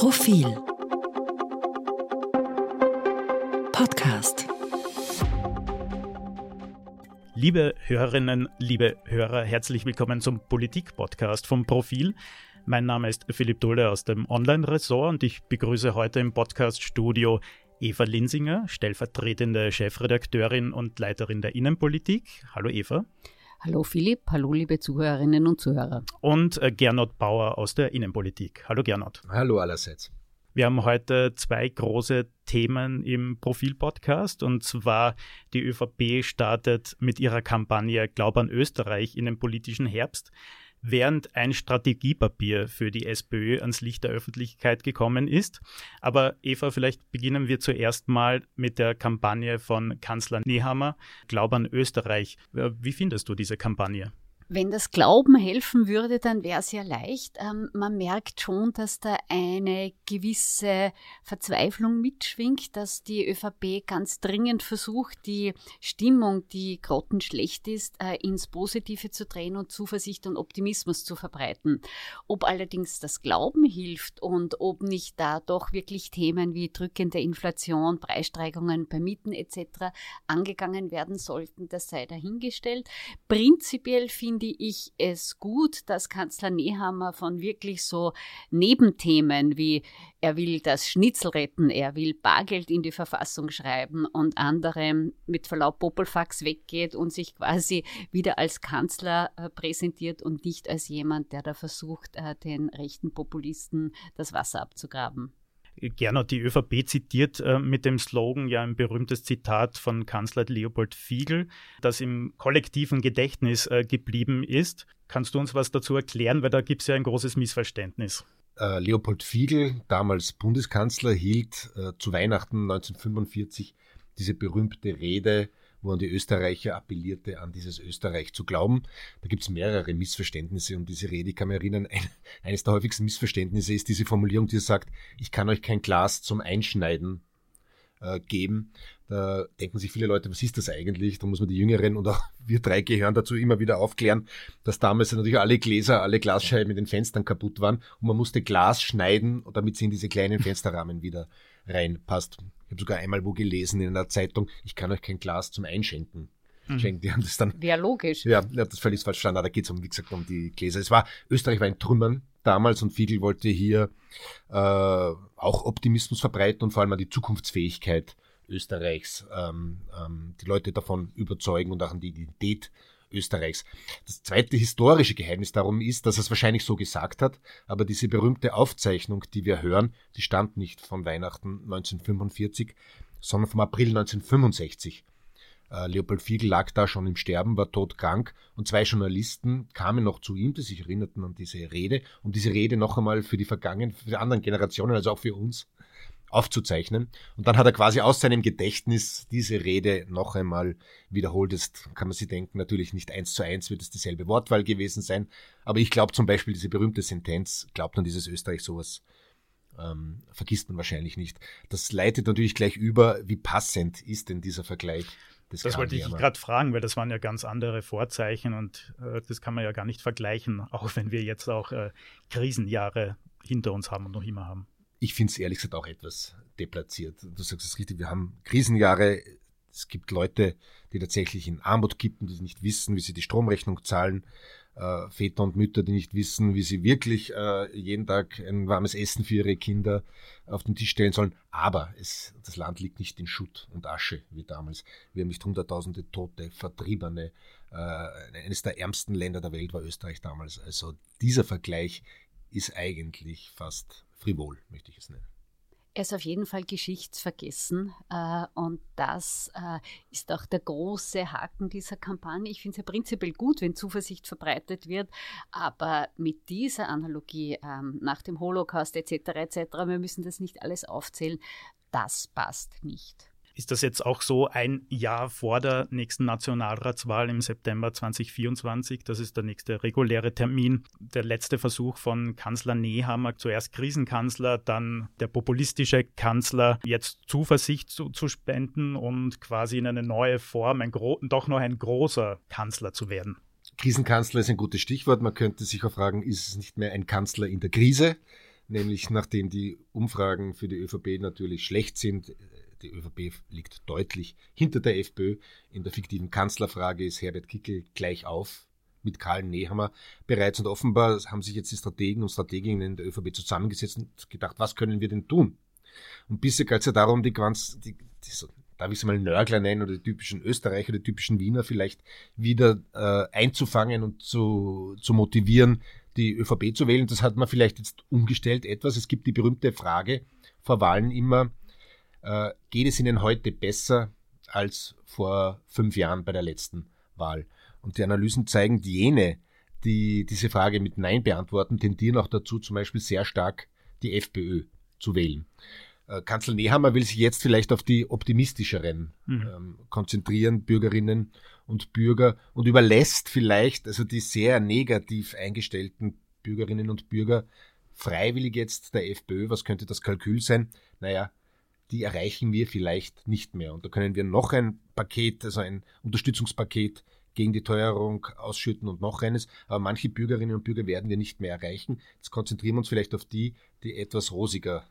Profil Podcast Liebe Hörerinnen, liebe Hörer, herzlich willkommen zum Politik-Podcast vom Profil. Mein Name ist Philipp Dohle aus dem Online-Ressort und ich begrüße heute im Podcast-Studio Eva Linsinger, stellvertretende Chefredakteurin und Leiterin der Innenpolitik. Hallo Eva. Hallo Philipp, hallo liebe Zuhörerinnen und Zuhörer. Und äh, Gernot Bauer aus der Innenpolitik. Hallo Gernot. Hallo allerseits. Wir haben heute zwei große Themen im Profil-Podcast und zwar die ÖVP startet mit ihrer Kampagne Glaub an Österreich in den politischen Herbst während ein Strategiepapier für die SPÖ ans Licht der Öffentlichkeit gekommen ist. Aber Eva, vielleicht beginnen wir zuerst mal mit der Kampagne von Kanzler Nehammer, Glaub an Österreich. Wie findest du diese Kampagne? Wenn das Glauben helfen würde, dann wäre es ja leicht. Ähm, man merkt schon, dass da eine gewisse Verzweiflung mitschwingt, dass die ÖVP ganz dringend versucht, die Stimmung, die grottenschlecht ist, äh, ins Positive zu drehen und Zuversicht und Optimismus zu verbreiten. Ob allerdings das Glauben hilft und ob nicht da doch wirklich Themen wie drückende Inflation, Preissteigerungen bei Mieten etc. angegangen werden sollten, das sei dahingestellt. Prinzipiell finde finde ich es gut, dass Kanzler Nehammer von wirklich so Nebenthemen wie er will das Schnitzel retten, er will Bargeld in die Verfassung schreiben und anderem mit Verlaub Popelfax weggeht und sich quasi wieder als Kanzler äh, präsentiert und nicht als jemand, der da versucht, äh, den rechten Populisten das Wasser abzugraben. Gernot, die ÖVP zitiert äh, mit dem Slogan ja ein berühmtes Zitat von Kanzler Leopold Fiegel, das im kollektiven Gedächtnis äh, geblieben ist. Kannst du uns was dazu erklären, weil da gibt es ja ein großes Missverständnis. Äh, Leopold Fiegel, damals Bundeskanzler, hielt äh, zu Weihnachten 1945 diese berühmte Rede wo an die Österreicher appellierte, an dieses Österreich zu glauben. Da gibt es mehrere Missverständnisse um diese Rede. Ich kann mich erinnern, ein, eines der häufigsten Missverständnisse ist diese Formulierung, die sagt, ich kann euch kein Glas zum Einschneiden äh, geben. Da denken sich viele Leute, was ist das eigentlich? Da muss man die Jüngeren und auch wir drei gehören dazu immer wieder aufklären, dass damals natürlich alle Gläser, alle Glasscheiben in den Fenstern kaputt waren und man musste Glas schneiden, damit sie in diese kleinen Fensterrahmen wieder reinpasst. Ich habe sogar einmal wo gelesen in einer Zeitung, ich kann euch kein Glas zum Einschenken mhm. schenken. Die haben das dann. Wäre logisch. Ja, das völlig falsch verstanden. Da geht es um, wie gesagt, um die Gläser. Es war, Österreich war in Trümmern damals und Fiegel wollte hier äh, auch Optimismus verbreiten und vor allem an die Zukunftsfähigkeit Österreichs ähm, ähm, die Leute davon überzeugen und auch an die Identität Österreichs. Das zweite historische Geheimnis darum ist, dass er es wahrscheinlich so gesagt hat, aber diese berühmte Aufzeichnung, die wir hören, die stammt nicht von Weihnachten 1945, sondern vom April 1965. Äh, Leopold Fiegel lag da schon im Sterben, war todkrank und zwei Journalisten kamen noch zu ihm, die sich erinnerten an diese Rede, um diese Rede noch einmal für die vergangenen, für die anderen Generationen, also auch für uns, aufzuzeichnen. Und dann hat er quasi aus seinem Gedächtnis diese Rede noch einmal wiederholt. Jetzt kann man sich denken, natürlich nicht eins zu eins wird es dieselbe Wortwahl gewesen sein. Aber ich glaube zum Beispiel diese berühmte Sentenz, glaubt man dieses Österreich sowas, ähm, vergisst man wahrscheinlich nicht. Das leitet natürlich gleich über, wie passend ist denn dieser Vergleich. Das, das wollte ich gerade fragen, weil das waren ja ganz andere Vorzeichen und äh, das kann man ja gar nicht vergleichen, auch wenn wir jetzt auch äh, Krisenjahre hinter uns haben und noch immer haben ich finde es ehrlich gesagt auch etwas deplatziert. Du sagst es richtig, wir haben Krisenjahre. Es gibt Leute, die tatsächlich in Armut kippen, die nicht wissen, wie sie die Stromrechnung zahlen. Äh, Väter und Mütter, die nicht wissen, wie sie wirklich äh, jeden Tag ein warmes Essen für ihre Kinder auf den Tisch stellen sollen. Aber es, das Land liegt nicht in Schutt und Asche wie damals. Wir haben nicht hunderttausende Tote, Vertriebene. Äh, eines der ärmsten Länder der Welt war Österreich damals. Also dieser Vergleich ist eigentlich fast frivol, möchte ich es nennen. Er ist auf jeden Fall geschichtsvergessen äh, und das äh, ist auch der große Haken dieser Kampagne. Ich finde es ja prinzipiell gut, wenn Zuversicht verbreitet wird, aber mit dieser Analogie ähm, nach dem Holocaust etc. etc. Wir müssen das nicht alles aufzählen. Das passt nicht. Ist das jetzt auch so ein Jahr vor der nächsten Nationalratswahl im September 2024? Das ist der nächste reguläre Termin. Der letzte Versuch von Kanzler Nehammer, zuerst Krisenkanzler, dann der populistische Kanzler, jetzt Zuversicht zu, zu spenden und quasi in eine neue Form, ein doch noch ein großer Kanzler zu werden. Krisenkanzler ist ein gutes Stichwort. Man könnte sich auch fragen, ist es nicht mehr ein Kanzler in der Krise? nämlich nachdem die Umfragen für die ÖVP natürlich schlecht sind, die ÖVP liegt deutlich hinter der FPÖ. In der fiktiven Kanzlerfrage ist Herbert Kickel gleich auf mit Karl Nehammer bereits und offenbar haben sich jetzt die Strategen und Strateginnen der ÖVP zusammengesetzt und gedacht, was können wir denn tun? Und bisher geht es ja darum, die ganz, die, die darf ich es mal Nörgler nennen oder die typischen Österreicher, die typischen Wiener vielleicht wieder äh, einzufangen und zu, zu motivieren, die ÖVP zu wählen. Das hat man vielleicht jetzt umgestellt etwas. Es gibt die berühmte Frage vor Wahlen immer, äh, geht es Ihnen heute besser als vor fünf Jahren bei der letzten Wahl? Und die Analysen zeigen, jene, die diese Frage mit Nein beantworten, tendieren auch dazu, zum Beispiel sehr stark die FPÖ zu wählen. Äh, Kanzler Nehammer will sich jetzt vielleicht auf die optimistischeren mhm. ähm, konzentrieren, Bürgerinnen und Bürger, und überlässt vielleicht also die sehr negativ eingestellten Bürgerinnen und Bürger freiwillig jetzt der FPÖ. Was könnte das Kalkül sein? Naja, die erreichen wir vielleicht nicht mehr. Und da können wir noch ein Paket, also ein Unterstützungspaket gegen die Teuerung ausschütten und noch eines. Aber manche Bürgerinnen und Bürger werden wir nicht mehr erreichen. Jetzt konzentrieren wir uns vielleicht auf die, die etwas rosiger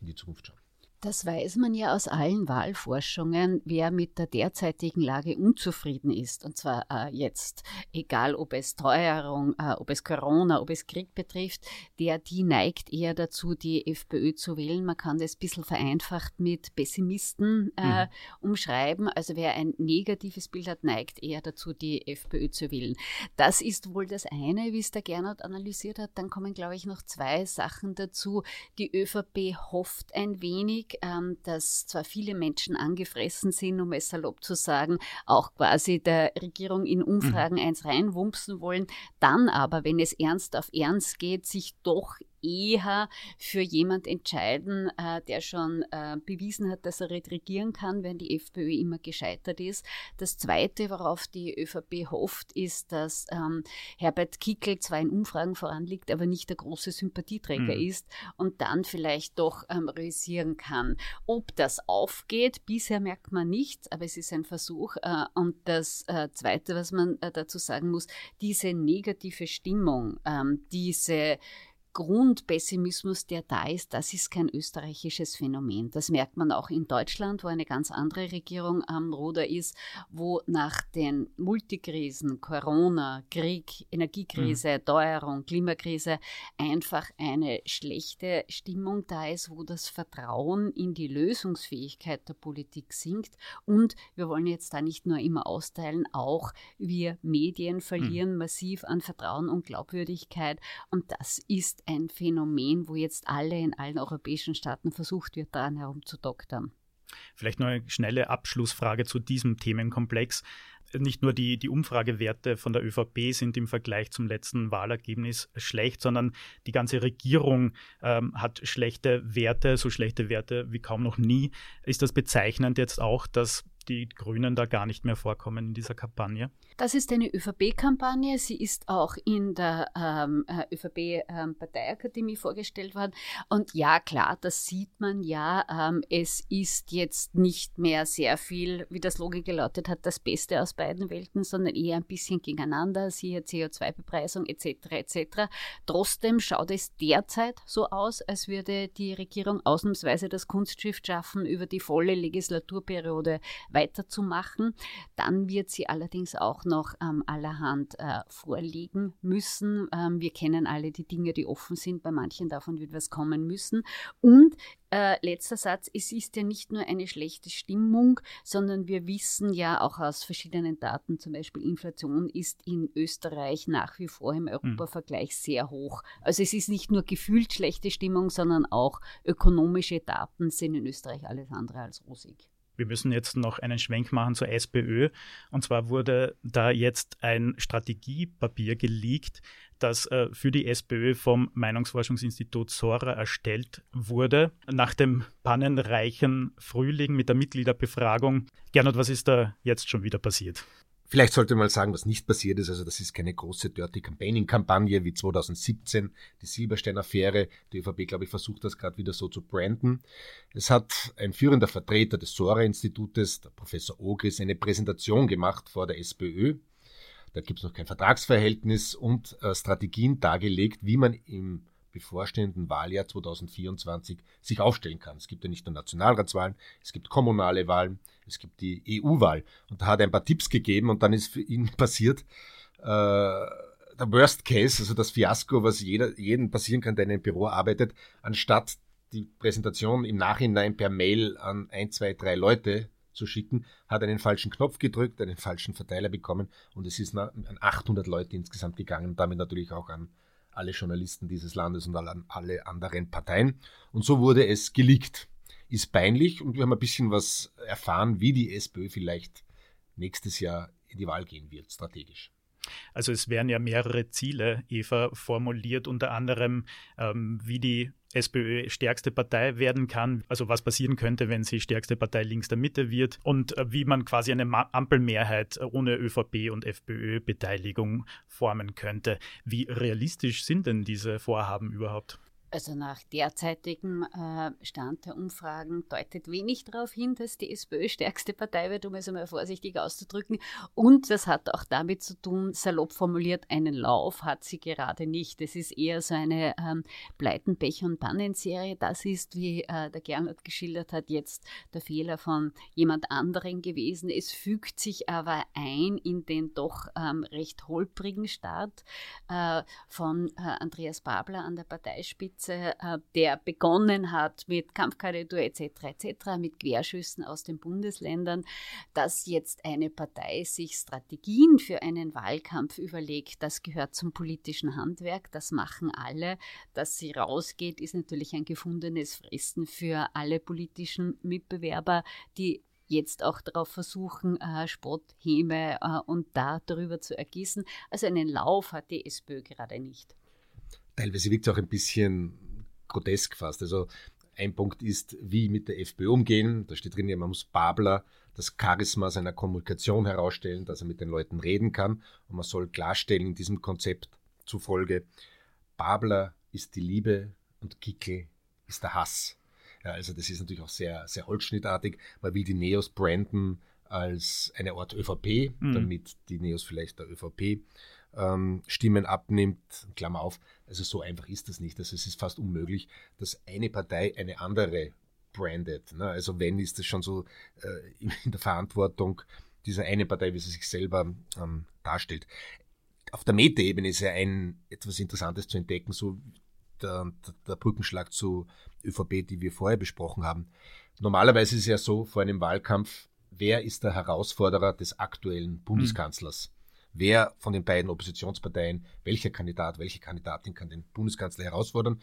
in die Zukunft schauen. Das weiß man ja aus allen Wahlforschungen, wer mit der derzeitigen Lage unzufrieden ist. Und zwar äh, jetzt, egal ob es Teuerung, äh, ob es Corona, ob es Krieg betrifft, der, die neigt eher dazu, die FPÖ zu wählen. Man kann das ein bisschen vereinfacht mit Pessimisten äh, mhm. umschreiben. Also wer ein negatives Bild hat, neigt eher dazu, die FPÖ zu wählen. Das ist wohl das eine, wie es der Gernot analysiert hat. Dann kommen, glaube ich, noch zwei Sachen dazu. Die ÖVP hofft ein wenig, ähm, dass zwar viele Menschen angefressen sind, um es salopp zu sagen, auch quasi der Regierung in Umfragen mhm. eins reinwumpsen wollen, dann aber, wenn es ernst auf ernst geht, sich doch eher für jemand entscheiden, äh, der schon äh, bewiesen hat, dass er regieren kann, wenn die FPÖ immer gescheitert ist. Das Zweite, worauf die ÖVP hofft, ist, dass ähm, Herbert Kickel zwar in Umfragen voranliegt, aber nicht der große Sympathieträger mhm. ist und dann vielleicht doch ähm, realisieren kann. Ob das aufgeht, bisher merkt man nichts, aber es ist ein Versuch. Äh, und das äh, Zweite, was man äh, dazu sagen muss, diese negative Stimmung, ähm, diese Grundpessimismus, der da ist, das ist kein österreichisches Phänomen. Das merkt man auch in Deutschland, wo eine ganz andere Regierung am Ruder ist, wo nach den Multikrisen, Corona, Krieg, Energiekrise, mhm. Teuerung, Klimakrise einfach eine schlechte Stimmung da ist, wo das Vertrauen in die Lösungsfähigkeit der Politik sinkt. Und wir wollen jetzt da nicht nur immer austeilen, auch wir Medien verlieren mhm. massiv an Vertrauen und Glaubwürdigkeit. Und das ist ein Phänomen, wo jetzt alle in allen europäischen Staaten versucht wird, daran herumzudoktern. Vielleicht noch eine schnelle Abschlussfrage zu diesem Themenkomplex. Nicht nur die, die Umfragewerte von der ÖVP sind im Vergleich zum letzten Wahlergebnis schlecht, sondern die ganze Regierung ähm, hat schlechte Werte, so schlechte Werte wie kaum noch nie. Ist das bezeichnend jetzt auch, dass die Grünen da gar nicht mehr vorkommen in dieser Kampagne? Das ist eine ÖVP-Kampagne. Sie ist auch in der ähm, äh, ÖVP-Parteiakademie ähm, vorgestellt worden. Und ja, klar, das sieht man ja. Ähm, es ist jetzt nicht mehr sehr viel, wie das Logik gelautet hat, das Beste aus beiden Welten, sondern eher ein bisschen gegeneinander, siehe CO2-Bepreisung etc. etc. Trotzdem schaut es derzeit so aus, als würde die Regierung ausnahmsweise das Kunstschiff schaffen, über die volle Legislaturperiode weiterzumachen. Dann wird sie allerdings auch noch ähm, allerhand äh, vorlegen müssen. Ähm, wir kennen alle die Dinge, die offen sind. Bei manchen davon wird was kommen müssen. Und äh, letzter Satz, es ist ja nicht nur eine schlechte Stimmung, sondern wir wissen ja auch aus verschiedenen Daten, zum Beispiel Inflation ist in Österreich nach wie vor im Europavergleich sehr hoch. Also es ist nicht nur gefühlt schlechte Stimmung, sondern auch ökonomische Daten sind in Österreich alles andere als rosig. Wir müssen jetzt noch einen Schwenk machen zur SPÖ. Und zwar wurde da jetzt ein Strategiepapier geleakt, das äh, für die SPÖ vom Meinungsforschungsinstitut Sora erstellt wurde. Nach dem pannenreichen Frühling mit der Mitgliederbefragung. Gernot, was ist da jetzt schon wieder passiert? Vielleicht sollte man sagen, was nicht passiert ist. Also das ist keine große Dirty Campaigning-Kampagne wie 2017, die Silberstein-Affäre. Die ÖVP, glaube ich, versucht das gerade wieder so zu branden. Es hat ein führender Vertreter des Sora-Institutes, der Professor Ogris, eine Präsentation gemacht vor der SPÖ. Da gibt es noch kein Vertragsverhältnis und äh, Strategien dargelegt, wie man im bevorstehenden Wahljahr 2024 sich aufstellen kann. Es gibt ja nicht nur Nationalratswahlen, es gibt kommunale Wahlen, es gibt die EU-Wahl. Und da hat er ein paar Tipps gegeben und dann ist für ihn passiert, äh, der Worst Case, also das Fiasko, was jeder, jeden passieren kann, der in einem Büro arbeitet, anstatt die Präsentation im Nachhinein per Mail an ein, zwei, drei Leute zu schicken, hat einen falschen Knopf gedrückt, einen falschen Verteiler bekommen und es ist an 800 Leute insgesamt gegangen, damit natürlich auch an alle Journalisten dieses Landes und alle anderen Parteien. Und so wurde es geleakt. Ist peinlich und wir haben ein bisschen was erfahren, wie die SPÖ vielleicht nächstes Jahr in die Wahl gehen wird, strategisch. Also es werden ja mehrere Ziele, Eva, formuliert, unter anderem, ähm, wie die SPÖ stärkste Partei werden kann, also was passieren könnte, wenn sie stärkste Partei links der Mitte wird und äh, wie man quasi eine Ampelmehrheit ohne ÖVP und FPÖ-Beteiligung formen könnte. Wie realistisch sind denn diese Vorhaben überhaupt? Also nach derzeitigem äh, Stand der Umfragen deutet wenig darauf hin, dass die SPÖ stärkste Partei wird, um es einmal vorsichtig auszudrücken. Und das hat auch damit zu tun, salopp formuliert, einen Lauf hat sie gerade nicht. Es ist eher so eine ähm, Pleiten, und Pannenserie. Das ist, wie äh, der Gernot geschildert hat, jetzt der Fehler von jemand anderen gewesen. Es fügt sich aber ein in den doch ähm, recht holprigen Start äh, von äh, Andreas Babler an der Parteispitze Spitze, äh, der begonnen hat mit Kampfkorridor etc. etc., mit Querschüssen aus den Bundesländern, dass jetzt eine Partei sich Strategien für einen Wahlkampf überlegt, das gehört zum politischen Handwerk, das machen alle. Dass sie rausgeht, ist natürlich ein gefundenes Fressen für alle politischen Mitbewerber, die jetzt auch darauf versuchen, äh, Spott, Häme äh, und da darüber zu ergießen. Also einen Lauf hat die SPÖ gerade nicht teilweise wirkt es auch ein bisschen grotesk fast. Also ein Punkt ist, wie mit der FPÖ umgehen. Da steht drin, ja, man muss Babler das Charisma seiner Kommunikation herausstellen, dass er mit den Leuten reden kann. Und man soll klarstellen in diesem Konzept zufolge, Babler ist die Liebe und Kickel ist der Hass. Ja, also das ist natürlich auch sehr, sehr holzschnittartig. Man will die Neos branden als eine Art ÖVP, mhm. damit die Neos vielleicht der ÖVP ähm, Stimmen abnimmt, Klammer auf, also so einfach ist das nicht. Also es ist fast unmöglich, dass eine Partei eine andere brandet. Ne? Also wenn ist das schon so äh, in der Verantwortung dieser eine Partei, wie sie sich selber ähm, darstellt. Auf der Metaebene ist ja ein etwas Interessantes zu entdecken, so der, der Brückenschlag zu ÖVP, die wir vorher besprochen haben. Normalerweise ist es ja so vor einem Wahlkampf, wer ist der Herausforderer des aktuellen Bundeskanzlers? Wer von den beiden Oppositionsparteien, welcher Kandidat, welche Kandidatin kann den Bundeskanzler herausfordern.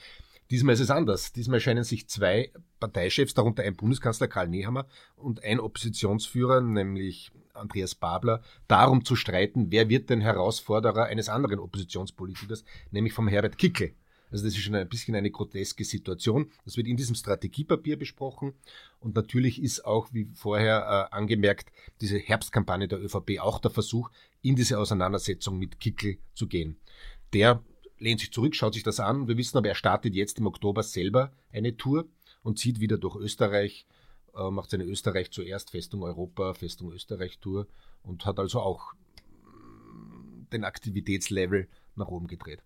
Diesmal ist es anders. Diesmal scheinen sich zwei Parteichefs, darunter ein Bundeskanzler Karl Nehammer und ein Oppositionsführer, nämlich Andreas Babler, darum zu streiten, wer wird denn Herausforderer eines anderen Oppositionspolitikers, nämlich vom Herbert Kickel. Also das ist schon ein bisschen eine groteske Situation. Das wird in diesem Strategiepapier besprochen. Und natürlich ist auch, wie vorher äh, angemerkt, diese Herbstkampagne der ÖVP auch der Versuch, in diese Auseinandersetzung mit Kickel zu gehen. Der lehnt sich zurück, schaut sich das an. Wir wissen aber, er startet jetzt im Oktober selber eine Tour und zieht wieder durch Österreich, äh, macht seine Österreich zuerst, Festung Europa, Festung Österreich Tour und hat also auch den Aktivitätslevel nach oben gedreht.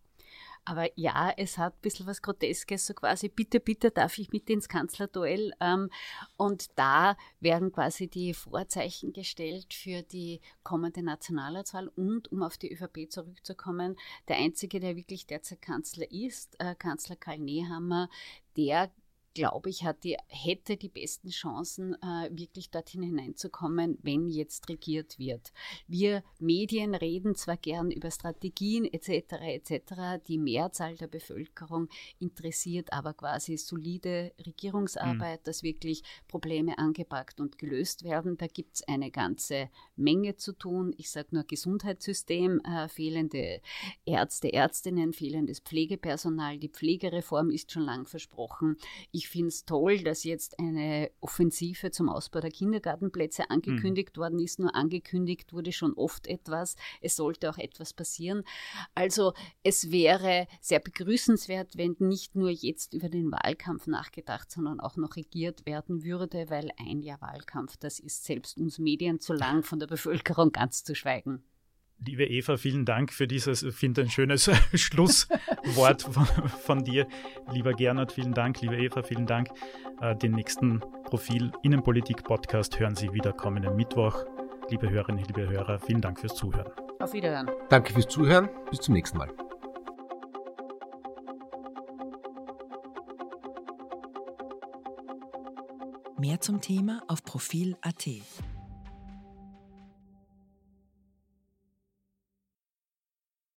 Aber ja, es hat ein bisschen was Groteskes, so quasi, bitte, bitte darf ich mit ins Kanzlerduell. Ähm, und da werden quasi die Vorzeichen gestellt für die kommende Nationalratswahl. Und um auf die ÖVP zurückzukommen, der Einzige, der wirklich derzeit Kanzler ist, äh, Kanzler Karl Nehammer, der glaube ich, hat die, hätte die besten Chancen, äh, wirklich dorthin hineinzukommen, wenn jetzt regiert wird. Wir Medien reden zwar gern über Strategien etc. etc. Die Mehrzahl der Bevölkerung interessiert aber quasi solide Regierungsarbeit, mhm. dass wirklich Probleme angepackt und gelöst werden. Da gibt es eine ganze Menge zu tun. Ich sage nur Gesundheitssystem, äh, fehlende Ärzte, Ärztinnen, fehlendes Pflegepersonal. Die Pflegereform ist schon lang versprochen. Ich ich finde es toll, dass jetzt eine Offensive zum Ausbau der Kindergartenplätze angekündigt mhm. worden ist. Nur angekündigt wurde schon oft etwas. Es sollte auch etwas passieren. Also es wäre sehr begrüßenswert, wenn nicht nur jetzt über den Wahlkampf nachgedacht, sondern auch noch regiert werden würde, weil ein Jahr Wahlkampf, das ist selbst uns Medien zu lang, von der Bevölkerung ganz zu schweigen. Liebe Eva, vielen Dank für dieses, ich finde ein schönes Schlusswort von, von, dir. Lieber Gernot, vielen Dank. Liebe Eva, vielen Dank. Äh, den nächsten Profil Innenpolitik-Podcast hören Sie wieder kommenden Mittwoch. Liebe Hörerinnen, liebe Hörer, vielen Dank fürs Zuhören. Auf Wiederhören. Danke fürs Zuhören. Bis zum nächsten Mal. Mehr zum Thema auf Profil.at.